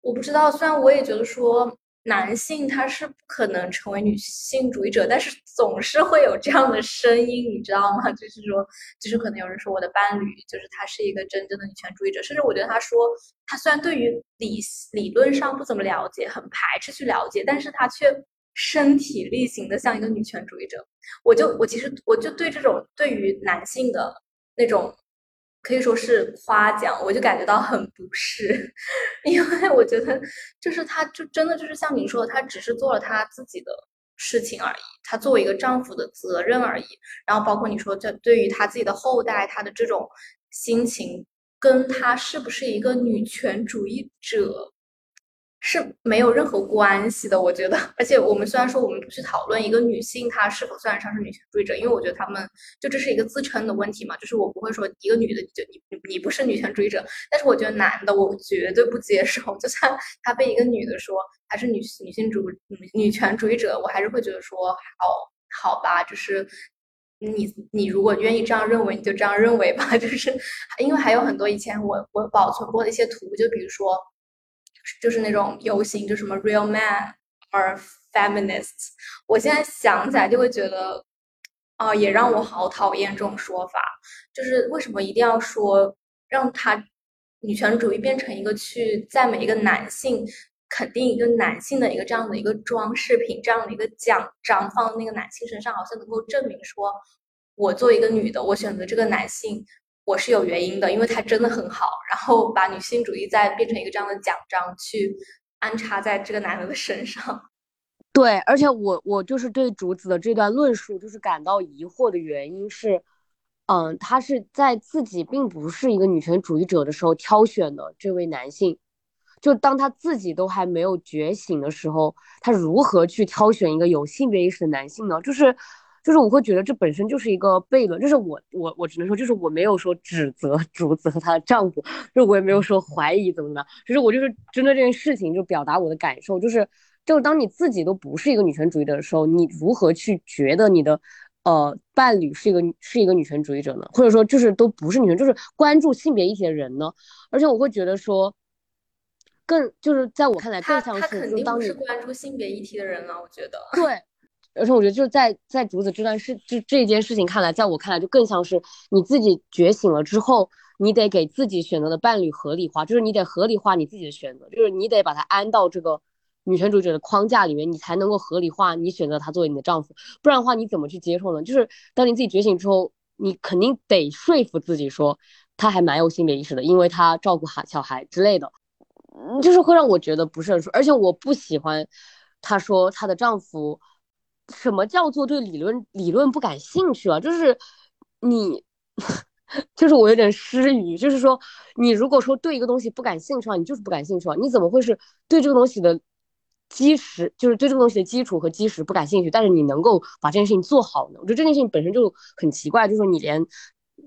我不知道，虽然我也觉得说。男性他是不可能成为女性主义者，但是总是会有这样的声音，你知道吗？就是说，就是可能有人说我的伴侣就是他是一个真正的女权主义者，甚至我觉得他说他虽然对于理理论上不怎么了解，很排斥去了解，但是他却身体力行的像一个女权主义者。我就我其实我就对这种对于男性的那种。可以说是夸奖，我就感觉到很不适，因为我觉得就是他，就真的就是像你说的，他只是做了他自己的事情而已，他作为一个丈夫的责任而已。然后包括你说，这对于他自己的后代，他的这种心情，跟他是不是一个女权主义者。是没有任何关系的，我觉得。而且我们虽然说我们不去讨论一个女性她是否算得上是女权主义者，因为我觉得他们就这是一个自称的问题嘛。就是我不会说一个女的就你你你不是女权主义者，但是我觉得男的我绝对不接受。就算他被一个女的说他是女女性主女女权主义者，我还是会觉得说哦好吧，就是你你如果愿意这样认为，你就这样认为吧。就是因为还有很多以前我我保存过的一些图，就比如说。就是那种游行，就什么 real man or feminists，我现在想起来就会觉得，啊，也让我好讨厌这种说法。就是为什么一定要说让他女权主义变成一个去赞美一个男性，肯定一个男性的一个这样的一个装饰品，这样的一个奖章放那个男性身上，好像能够证明说我作为一个女的，我选择这个男性，我是有原因的，因为他真的很好。然后把女性主义再变成一个这样的奖章去安插在这个男的的身上。对，而且我我就是对竹子的这段论述就是感到疑惑的原因是，嗯，他是在自己并不是一个女权主义者的时候挑选的这位男性。就当他自己都还没有觉醒的时候，他如何去挑选一个有性别意识的男性呢？就是，就是我会觉得这本身就是一个悖论。就是我我我只能说，就是我没有说指责竹子和她的丈夫，就我也没有说怀疑怎么的，就是我就是针对这件事情就表达我的感受。就是，就是当你自己都不是一个女权主义者的时候，你如何去觉得你的呃伴侣是一个是一个女权主义者呢？或者说就是都不是女权，就是关注性别议题的人呢？而且我会觉得说。更就是在我看来，更像是就当你关注性别议题的人了，我觉得对，而且我觉得就是在在竹子这段事就这件事情看来，在我看来就更像是你自己觉醒了之后，你得给自己选择的伴侣合理化，就是你得合理化你自己的选择，就是你得把它安到这个女权主义者的框架里面，你才能够合理化你选择他作为你的丈夫，不然的话你怎么去接受呢？就是当你自己觉醒之后，你肯定得说服自己说他还蛮有性别意识的，因为他照顾孩小孩之类的。就是会让我觉得不是很舒服，而且我不喜欢她说她的丈夫什么叫做对理论理论不感兴趣啊？就是你，就是我有点失语，就是说你如果说对一个东西不感兴趣的话，你就是不感兴趣啊，你怎么会是对这个东西的基石，就是对这个东西的基础和基石不感兴趣，但是你能够把这件事情做好呢？我觉得这件事情本身就很奇怪，就是说你连。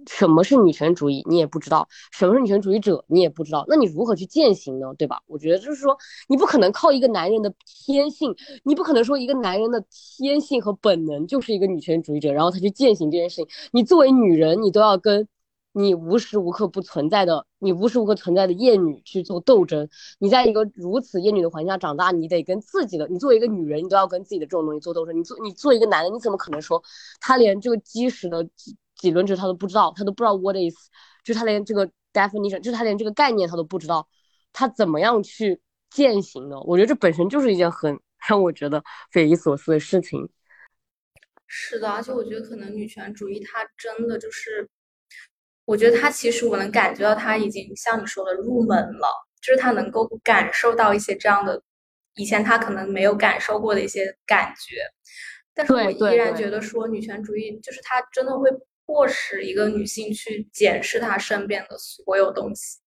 什么是女权主义？你也不知道什么是女权主义者，你也不知道。那你如何去践行呢？对吧？我觉得就是说，你不可能靠一个男人的天性，你不可能说一个男人的天性和本能就是一个女权主义者，然后他去践行这件事情。你作为女人，你都要跟你无时无刻不存在的、你无时无刻存在的厌女去做斗争。你在一个如此厌女的环境下长大，你得跟自己的，你作为一个女人，你都要跟自己的这种东西做斗争。你做你做一个男的，你怎么可能说他连这个基石的？几轮值他都不知道，他都不知道 what is，就是他连这个 definition，就是他连这个概念他都不知道，他怎么样去践行呢？我觉得这本身就是一件很让我觉得匪夷所思的事情。是的，而且我觉得可能女权主义它真的就是，我觉得它其实我能感觉到它已经像你说的入门了，就是它能够感受到一些这样的以前他可能没有感受过的一些感觉，但是我依然觉得说女权主义就是他真的会。迫使一个女性去检视她身边的所有东西，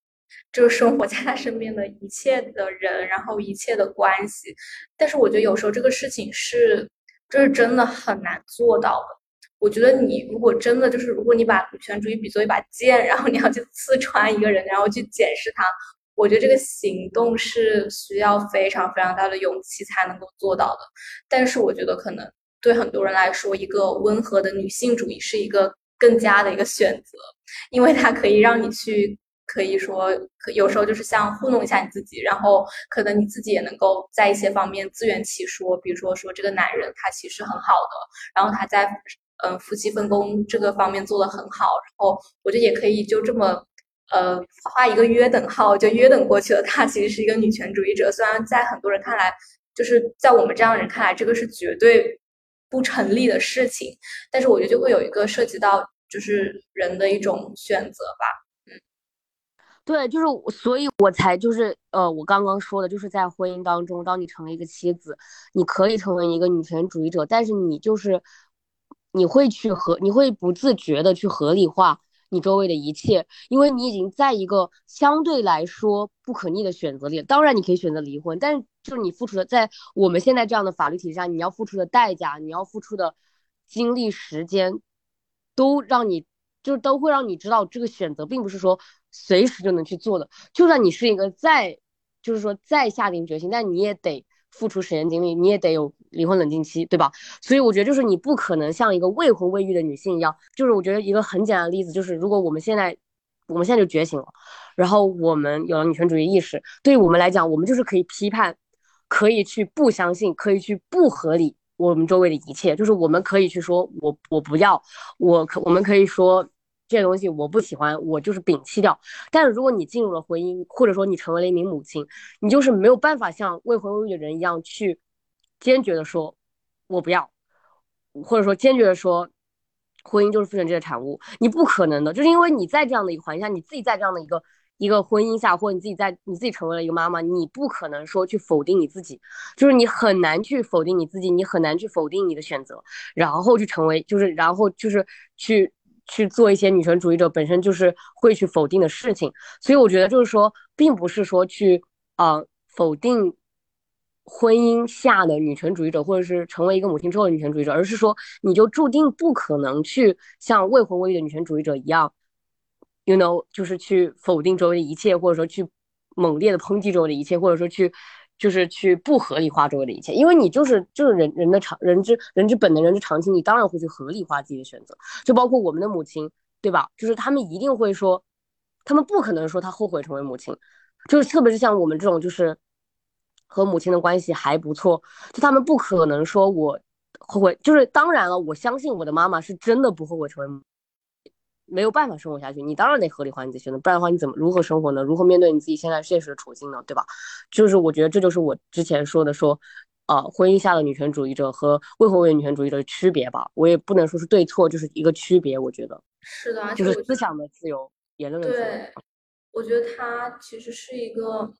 就是生活在她身边的一切的人，然后一切的关系。但是我觉得有时候这个事情是，这是真的很难做到的。我觉得你如果真的就是，如果你把女权主义比作一把剑，然后你要去刺穿一个人，然后去检视他，我觉得这个行动是需要非常非常大的勇气才能够做到的。但是我觉得可能对很多人来说，一个温和的女性主义是一个。更加的一个选择，因为它可以让你去，可以说，可有时候就是像糊弄一下你自己，然后可能你自己也能够在一些方面自圆其说，比如说说这个男人他其实很好的，然后他在嗯夫妻分工这个方面做得很好，然后我觉得也可以就这么呃画一个约等号，就约等过去了。他其实是一个女权主义者，虽然在很多人看来，就是在我们这样人看来，这个是绝对不成立的事情，但是我觉得就会有一个涉及到。就是人的一种选择吧，嗯，对，就是所以，我才就是呃，我刚刚说的，就是在婚姻当中，当你成为一个妻子，你可以成为一个女权主义者，但是你就是你会去合，你会不自觉的去合理化你周围的一切，因为你已经在一个相对来说不可逆的选择里。当然，你可以选择离婚，但是就是你付出的，在我们现在这样的法律体系下，你要付出的代价，你要付出的精力、时间。都让你，就是都会让你知道，这个选择并不是说随时就能去做的。就算你是一个再，就是说再下定决心，但你也得付出时间精力，你也得有离婚冷静期，对吧？所以我觉得，就是你不可能像一个未婚未育的女性一样。就是我觉得一个很简单的例子，就是如果我们现在，我们现在就觉醒了，然后我们有了女权主义意识，对于我们来讲，我们就是可以批判，可以去不相信，可以去不合理。我们周围的一切，就是我们可以去说，我我不要，我可我们可以说这些东西我不喜欢，我就是摒弃掉。但是如果你进入了婚姻，或者说你成为了一名母亲，你就是没有办法像未婚未育的人一样去坚决的说，我不要，或者说坚决的说，婚姻就是父权制的产物，你不可能的，就是因为你在这样的一个环境下，你自己在这样的一个一个婚姻下，或者你自己在你自己成为了一个妈妈，你不可能说去否定你自己，就是你很难去否定你自己，你很难去否定你的选择，然后去成为，就是然后就是去去做一些女权主义者本身就是会去否定的事情，所以我觉得就是说，并不是说去啊否定。婚姻下的女权主义者，或者是成为一个母亲之后的女权主义者，而是说你就注定不可能去像未婚未育的女权主义者一样，you know，就是去否定周围的一切，或者说去猛烈的抨击周围的一切，或者说去就是去不合理化周围的一切，因为你就是就是人人的常人之人之本能人之常情，你当然会去合理化自己的选择，就包括我们的母亲，对吧？就是他们一定会说，他们不可能说他后悔成为母亲，就是特别是像我们这种就是。和母亲的关系还不错，就他们不可能说我后悔，就是当然了，我相信我的妈妈是真的不后悔成为没有办法生活下去，你当然得合理化你自己选择，不然的话你怎么如何生活呢？如何面对你自己现在现实的处境呢？对吧？就是我觉得这就是我之前说的说，呃，婚姻下的女权主义者和未婚未女权主义者的区别吧。我也不能说是对错，就是一个区别。我觉得是的，就是思想的自由，言论的自由。对，我觉得它其实是一个。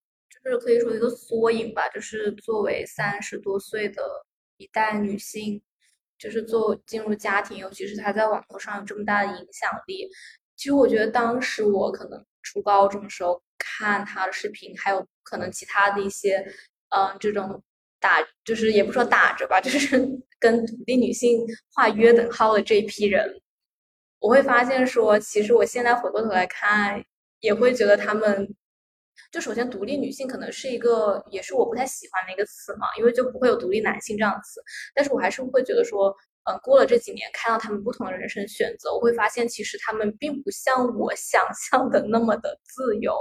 就是可以说一个缩影吧，就是作为三十多岁的一代女性，就是做进入家庭，尤其是他在网络上有这么大的影响力。其实我觉得当时我可能初高中的时候看他的视频，还有可能其他的一些，嗯，这种打就是也不说打着吧，就是 跟独立女性画约等号的这一批人，我会发现说，其实我现在回过头来看，也会觉得他们。就首先，独立女性可能是一个，也是我不太喜欢的一个词嘛，因为就不会有独立男性这样的词。但是我还是会觉得说，嗯，过了这几年，看到他们不同的人生选择，我会发现其实他们并不像我想象的那么的自由，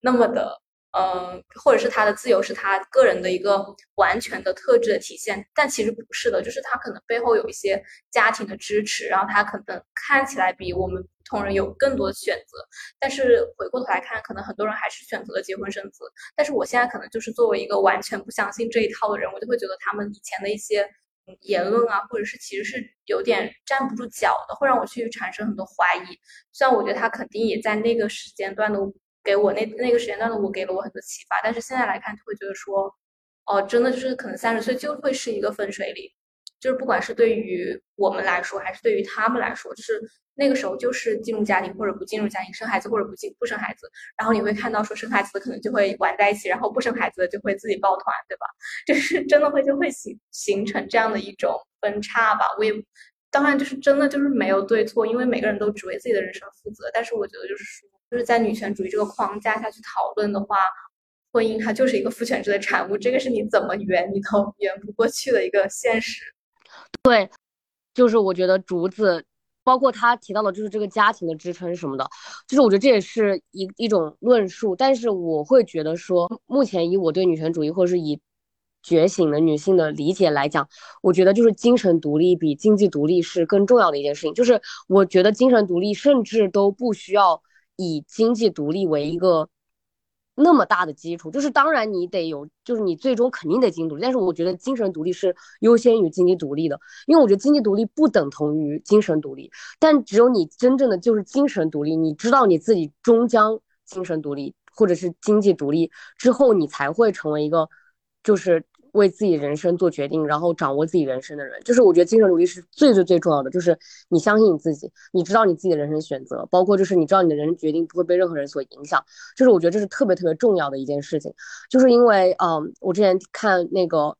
那么的。嗯，或者是他的自由是他个人的一个完全的特质的体现，但其实不是的，就是他可能背后有一些家庭的支持，然后他可能看起来比我们普通人有更多的选择，但是回过头来看，可能很多人还是选择了结婚生子。但是我现在可能就是作为一个完全不相信这一套的人，我就会觉得他们以前的一些言论啊，或者是其实是有点站不住脚的，会让我去产生很多怀疑。虽然我觉得他肯定也在那个时间段的。给我那那个时间段的我给了我很多启发，但是现在来看就会觉得说，哦，真的就是可能三十岁就会是一个分水岭，就是不管是对于我们来说，还是对于他们来说，就是那个时候就是进入家庭或者不进入家庭，生孩子或者不进不生孩子，然后你会看到说生孩子的可能就会玩在一起，然后不生孩子的就会自己抱团，对吧？就是真的会就会形形成这样的一种分叉吧。我也当然就是真的就是没有对错，因为每个人都只为自己的人生负责，但是我觉得就是说。就是在女权主义这个框架下去讨论的话，婚姻它就是一个父权制的产物，这个是你怎么圆你都圆不过去的一个现实。对，就是我觉得竹子，包括他提到的，就是这个家庭的支撑什么的，就是我觉得这也是一一种论述。但是我会觉得说，目前以我对女权主义或者是以觉醒的女性的理解来讲，我觉得就是精神独立比经济独立是更重要的一件事情。就是我觉得精神独立甚至都不需要。以经济独立为一个那么大的基础，就是当然你得有，就是你最终肯定得经济独立，但是我觉得精神独立是优先于经济独立的，因为我觉得经济独立不等同于精神独立，但只有你真正的就是精神独立，你知道你自己终将精神独立或者是经济独立之后，你才会成为一个就是。为自己人生做决定，然后掌握自己人生的人，就是我觉得精神独立是最最最重要的。就是你相信你自己，你知道你自己的人生选择，包括就是你知道你的人生决定不会被任何人所影响。就是我觉得这是特别特别重要的一件事情。就是因为，嗯，我之前看那个，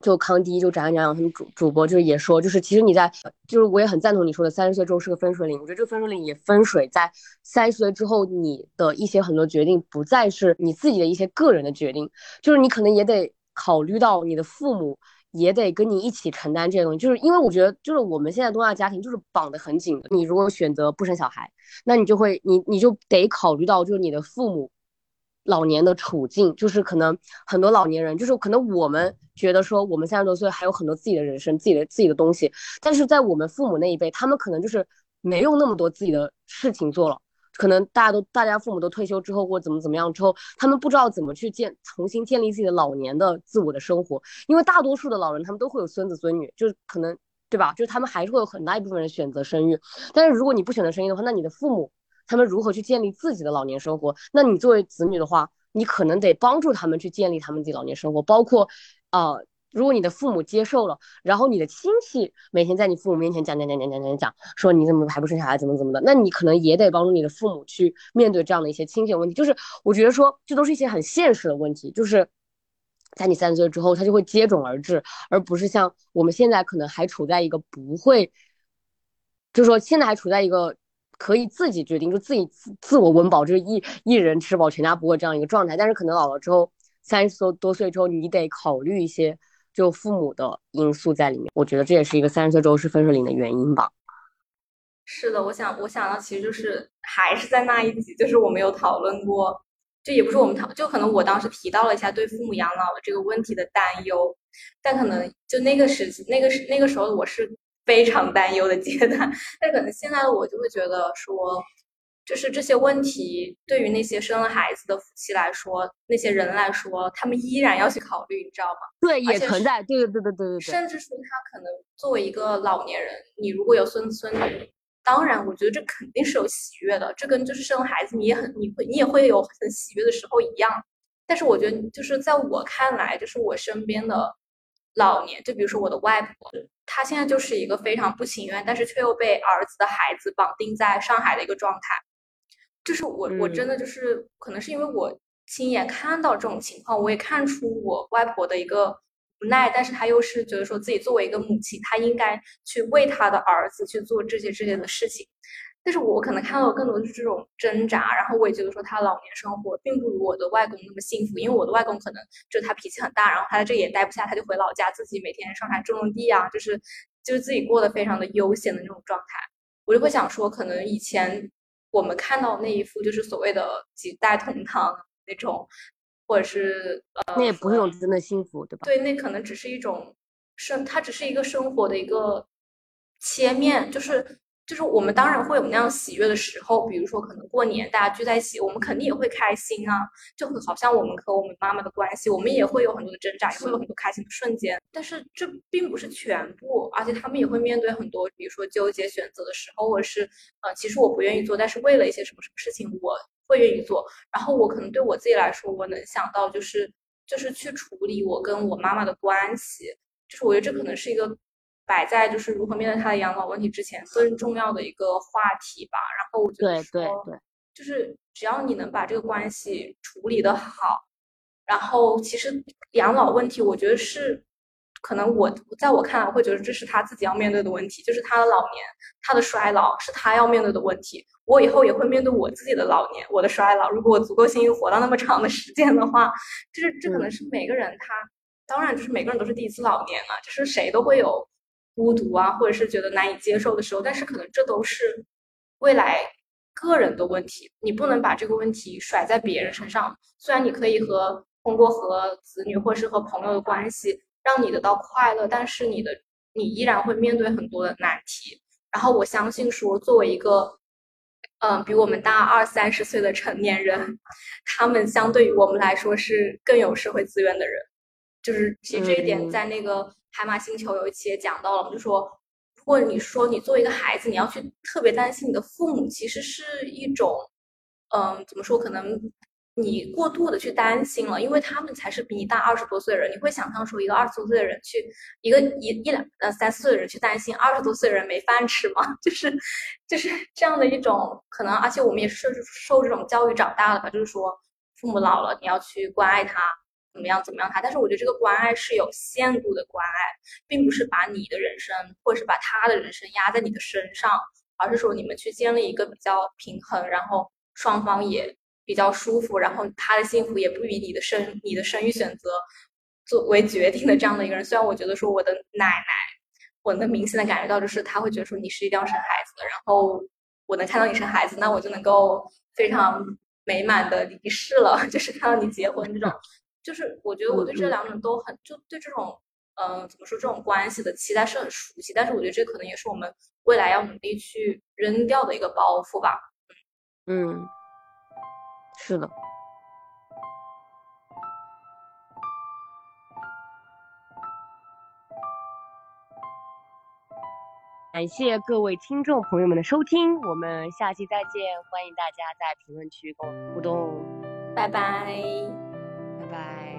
就康迪就展讲讲他们主主播就是也说，就是其实你在，就是我也很赞同你说的，三十岁之后是个分水岭。我觉得这个分水岭也分水在三十岁之后，你的一些很多决定不再是你自己的一些个人的决定，就是你可能也得。考虑到你的父母也得跟你一起承担这些东西，就是因为我觉得，就是我们现在东亚家庭就是绑得很紧的。你如果选择不生小孩，那你就会，你你就得考虑到，就是你的父母老年的处境，就是可能很多老年人，就是可能我们觉得说我们三十多岁还有很多自己的人生、自己的自己的东西，但是在我们父母那一辈，他们可能就是没有那么多自己的事情做了。可能大家都，大家父母都退休之后，或怎么怎么样之后，他们不知道怎么去建，重新建立自己的老年的自我的生活。因为大多数的老人，他们都会有孙子孙女，就是可能对吧？就是他们还是会有很大一部分人选择生育。但是如果你不选择生育的话，那你的父母他们如何去建立自己的老年生活？那你作为子女的话，你可能得帮助他们去建立他们自己老年生活，包括，呃。如果你的父母接受了，然后你的亲戚每天在你父母面前讲讲讲讲讲讲讲，说你怎么还不生小孩，怎么怎么的，那你可能也得帮助你的父母去面对这样的一些亲戚问题。就是我觉得说，这都是一些很现实的问题，就是在你三十岁之后，它就会接踵而至，而不是像我们现在可能还处在一个不会，就是说现在还处在一个可以自己决定，就自己自自我温饱，就是一一人吃饱全家不饿这样一个状态。但是可能老了之后，三十多多岁之后，你得考虑一些。就父母的因素在里面，我觉得这也是一个三十岁之后是分水岭的原因吧。是的，我想我想到其实就是还是在那一集，就是我们有讨论过，就也不是我们讨，就可能我当时提到了一下对父母养老的这个问题的担忧，但可能就那个时那个时那个时候我是非常担忧的阶段，但可能现在的我就会觉得说。就是这些问题，对于那些生了孩子的夫妻来说，那些人来说，他们依然要去考虑，你知道吗？对，也存在，对对对对对对。甚至说，他可能作为一个老年人，你如果有孙子孙女，当然，我觉得这肯定是有喜悦的，这跟就是生孩子，你也很，你会，你也会有很喜悦的时候一样。但是，我觉得，就是在我看来，就是我身边的老年，就比如说我的外婆，她现在就是一个非常不情愿，但是却又被儿子的孩子绑定在上海的一个状态。就是我，我真的就是可能是因为我亲眼看到这种情况，我也看出我外婆的一个无奈，但是她又是觉得说自己作为一个母亲，她应该去为她的儿子去做这些这些的事情。但是我可能看到更多的是这种挣扎，然后我也觉得说她老年生活并不如我的外公那么幸福，因为我的外公可能就是他脾气很大，然后他在这也待不下，他就回老家自己每天上山种种地啊，就是就是自己过得非常的悠闲的那种状态。我就会想说，可能以前。我们看到那一副就是所谓的几代同堂那种，或者是呃，那也不是一种真的幸福，对吧？对，那可能只是一种生，它只是一个生活的一个切面，就是。就是我们当然会有那样喜悦的时候，比如说可能过年大家聚在一起，我们肯定也会开心啊。就好像我们和我们妈妈的关系，我们也会有很多的挣扎，也会有很多开心的瞬间。但是这并不是全部，而且他们也会面对很多，比如说纠结选择的时候，或者是呃，其实我不愿意做，但是为了一些什么什么事情，我会愿意做。然后我可能对我自己来说，我能想到就是就是去处理我跟我妈妈的关系，就是我觉得这可能是一个。摆在就是如何面对他的养老问题之前，更重要的一个话题吧。然后我觉得对，就是只要你能把这个关系处理的好，然后其实养老问题，我觉得是可能我在我看来，会觉得这是他自己要面对的问题，就是他的老年，他的衰老是他要面对的问题。我以后也会面对我自己的老年，我的衰老。如果我足够幸运活到那么长的时间的话，就是这可能是每个人他，当然就是每个人都是第一次老年啊，就是谁都会有。孤独啊，或者是觉得难以接受的时候，但是可能这都是未来个人的问题，你不能把这个问题甩在别人身上。虽然你可以和通过和子女或是和朋友的关系让你得到快乐，但是你的你依然会面对很多的难题。然后我相信说，作为一个嗯比我们大二三十岁的成年人，他们相对于我们来说是更有社会资源的人。就是其实这一点在那个。海马星球有一期也讲到了，就说如果你说你作为一个孩子，你要去特别担心你的父母，其实是一种，嗯，怎么说？可能你过度的去担心了，因为他们才是比你大二十多岁的人。你会想象说，一个二十多岁的人去一个一一两呃三四岁的人去担心二十多岁的人没饭吃吗？就是就是这样的一种可能。而且我们也是受这种教育长大的吧，就是说父母老了，你要去关爱他。怎么样？怎么样？他，但是我觉得这个关爱是有限度的关爱，并不是把你的人生或者是把他的人生压在你的身上，而是说你们去建立一个比较平衡，然后双方也比较舒服，然后他的幸福也不以你的生你的生育选择作为决定的这样的一个人。虽然我觉得说我的奶奶，我能明显的感觉到就是他会觉得说你是一定要生孩子的，然后我能看到你生孩子，那我就能够非常美满的离世了，就是看到你结婚这种。就是我觉得我对这两种都很，就对这种，嗯，怎么说这种关系的期待是很熟悉，但是我觉得这可能也是我们未来要努力去扔掉的一个包袱吧。嗯，是的。感谢各位听众朋友们的收听，我们下期再见，欢迎大家在评论区跟我互动，拜拜，拜拜。